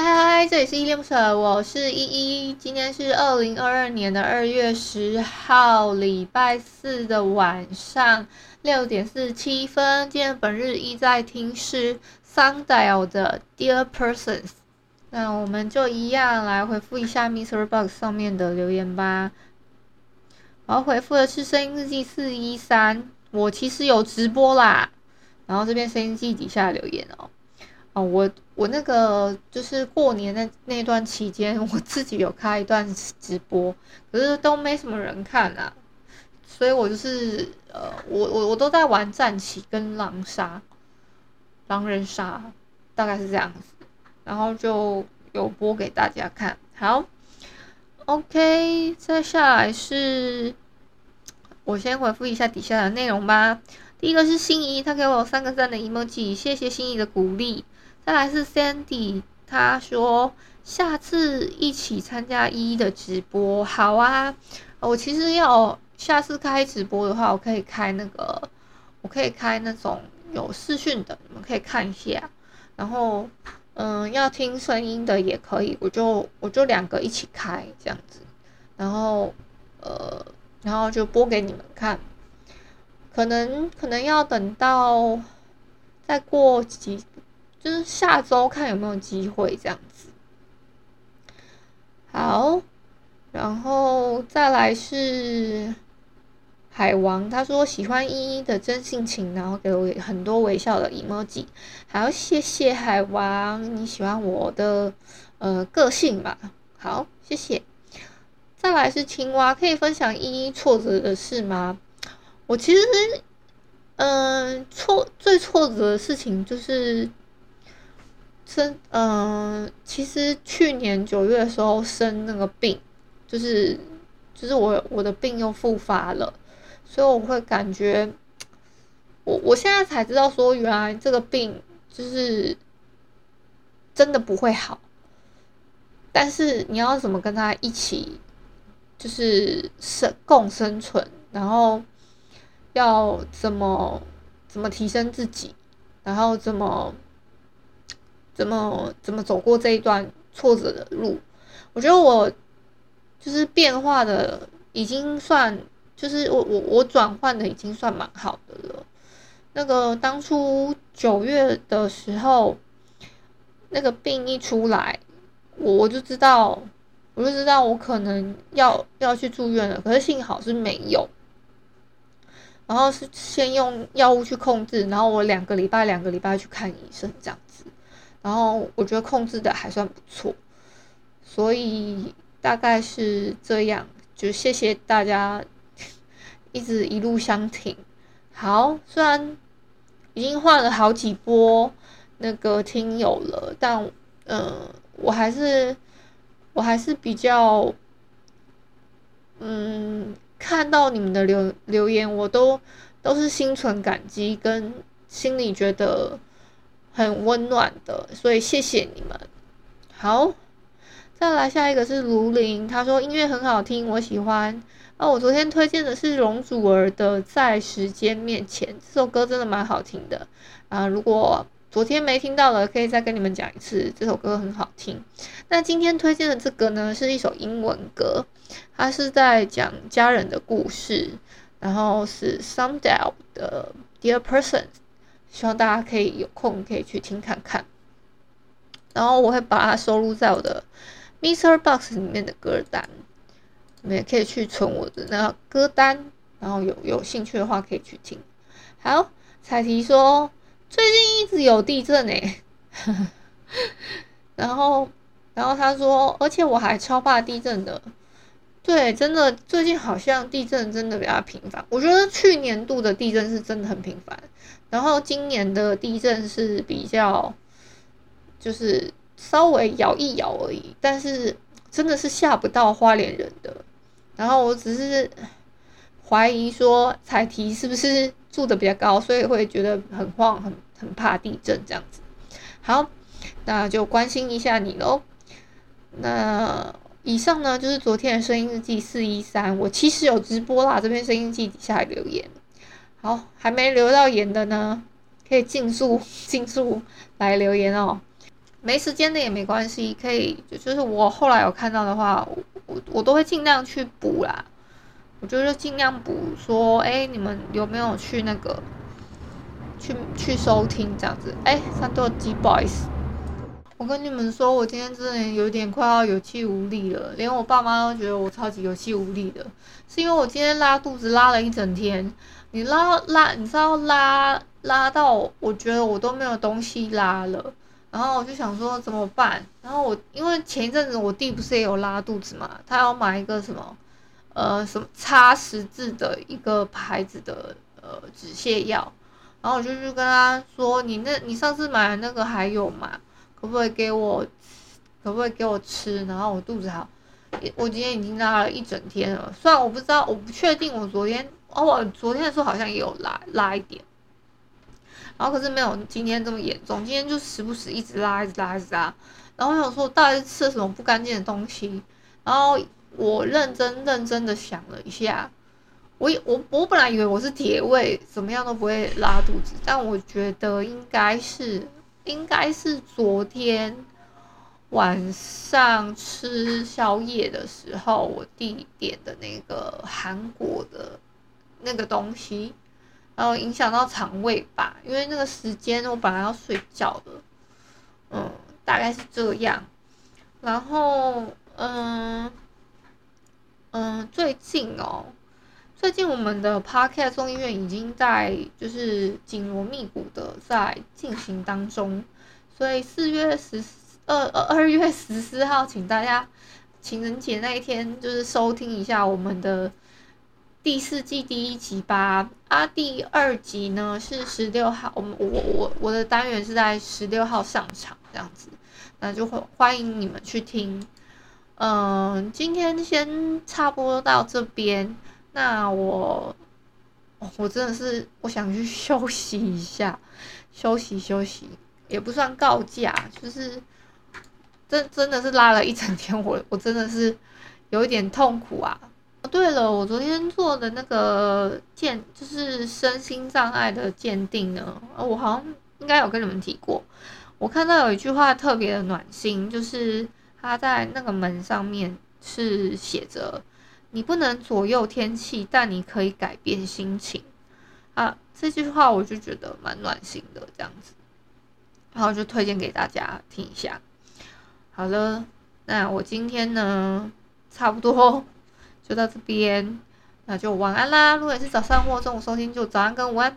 嗨嗨，这里是依依恋不舍，我是依依。今天是二零二二年的二月十号，礼拜四的晚上六点四十七分。今天本日一在听是 Sundial 的 Dear Persons。那我们就一样来回复一下 Mr. Box 上面的留言吧。我要回复的是声音日记四一三，我其实有直播啦。然后这边声音记底下留言哦。我我那个就是过年那那段期间，我自己有开一段直播，可是都没什么人看啊，所以我就是呃，我我我都在玩战棋跟狼杀，狼人杀，大概是这样子，然后就有播给大家看。好，OK，再下来是，我先回复一下底下的内容吧。第一个是心仪，他给我三个赞的 emoji，谢谢心仪的鼓励。再来是 Sandy，他说下次一起参加依依的直播，好啊。我其实要下次开直播的话，我可以开那个，我可以开那种有视讯的，你们可以看一下。然后，嗯，要听声音的也可以，我就我就两个一起开这样子。然后，呃，然后就播给你们看。可能可能要等到再过几。就是下周看有没有机会这样子。好，然后再来是海王，他说喜欢依依的真性情，然后给我很多微笑的 emoji。好，谢谢海王，你喜欢我的呃个性吧？好，谢谢。再来是青蛙，可以分享依依挫折的事吗？我其实嗯、呃、挫最挫折的事情就是。生嗯、其实去年九月的时候生那个病，就是就是我我的病又复发了，所以我会感觉，我我现在才知道说，原来这个病就是真的不会好，但是你要怎么跟他一起，就是生共生存，然后要怎么怎么提升自己，然后怎么。怎么怎么走过这一段挫折的路？我觉得我就是变化的已经算，就是我我我转换的已经算蛮好的了。那个当初九月的时候，那个病一出来，我我就知道，我就知道我可能要要去住院了。可是幸好是没有，然后是先用药物去控制，然后我两个礼拜两个礼拜去看医生这样子。然后我觉得控制的还算不错，所以大概是这样。就谢谢大家一直一路相挺。好，虽然已经换了好几波那个听友了，但嗯、我还是我还是比较嗯，看到你们的留留言，我都都是心存感激，跟心里觉得。很温暖的，所以谢谢你们。好，再来下一个是卢林，他说音乐很好听，我喜欢。哦，我昨天推荐的是容祖儿的《在时间面前》，这首歌真的蛮好听的啊。如果昨天没听到的，可以再跟你们讲一次，这首歌很好听。那今天推荐的这个呢，是一首英文歌，它是在讲家人的故事，然后是 Sundial 的 Dear Person。希望大家可以有空可以去听看看，然后我会把它收录在我的 MixerBox 里面的歌单，你们也可以去存我的那个歌单，然后有有兴趣的话可以去听。好，彩提说最近一直有地震诶，然后然后他说，而且我还超怕地震的。对，真的最近好像地震真的比较频繁。我觉得去年度的地震是真的很频繁，然后今年的地震是比较，就是稍微摇一摇而已，但是真的是吓不到花莲人的。然后我只是怀疑说彩提是不是 住的比较高，所以会觉得很慌，很很怕地震这样子。好，那就关心一下你喽。那。以上呢就是昨天的声音日记四一三，我其实有直播啦，这边声音日记底下留言，好，还没留到言的呢，可以尽速尽速来留言哦，没时间的也没关系，可以就是我后来有看到的话，我我，都会尽量去补啦，我就是尽量补说，哎，你们有没有去那个去去收听这样子？哎，三多鸡不好意思。我跟你们说，我今天真的有点快要有气无力了，连我爸妈都觉得我超级有气无力的，是因为我今天拉肚子拉了一整天。你拉拉，你知道拉拉到我觉得我都没有东西拉了，然后我就想说怎么办？然后我因为前一阵子我弟不是也有拉肚子嘛，他要买一个什么呃什么擦十字的一个牌子的呃止泻药，然后我就去跟他说，你那你上次买的那个还有吗？可不可以给我，可不可以给我吃？然后我肚子好，我今天已经拉了一整天了。虽然我不知道，我不确定我昨天哦，我昨天的时候好像也有拉拉一点，然后可是没有今天这么严重。今天就时不时一直拉，一直拉，一直拉。然后我想说，我到底是吃了什么不干净的东西？然后我认真认真的想了一下，我我我本来以为我是铁胃，怎么样都不会拉肚子，但我觉得应该是。应该是昨天晚上吃宵夜的时候，我弟点的那个韩国的那个东西，然后影响到肠胃吧。因为那个时间我本来要睡觉的，嗯，大概是这样。然后，嗯嗯，最近哦。最近我们的 Podcast 众议院已经在就是紧锣密鼓的在进行当中，所以四月十二二二月十四号，请大家情人节那一天就是收听一下我们的第四季第一集吧。啊，第二集呢是十六号，我们我我我的单元是在十六号上场这样子，那就欢欢迎你们去听。嗯，今天先差不多到这边。那我，我真的是我想去休息一下，休息休息也不算告假，就是真真的是拉了一整天，我我真的是有一点痛苦啊。对了，我昨天做的那个鉴，就是身心障碍的鉴定呢，我好像应该有跟你们提过。我看到有一句话特别的暖心，就是他在那个门上面是写着。你不能左右天气，但你可以改变心情啊！这句话我就觉得蛮暖心的，这样子，然后就推荐给大家听一下。好了，那我今天呢，差不多 就到这边，那就晚安啦！如果也是早上或中午收听，就早安跟午安。